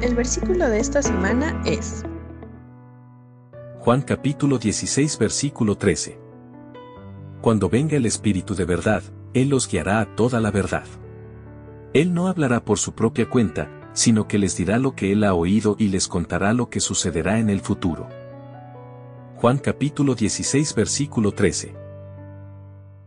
El versículo de esta semana es Juan capítulo 16 versículo 13. Cuando venga el Espíritu de verdad, Él los guiará a toda la verdad. Él no hablará por su propia cuenta, sino que les dirá lo que Él ha oído y les contará lo que sucederá en el futuro. Juan capítulo 16 versículo 13.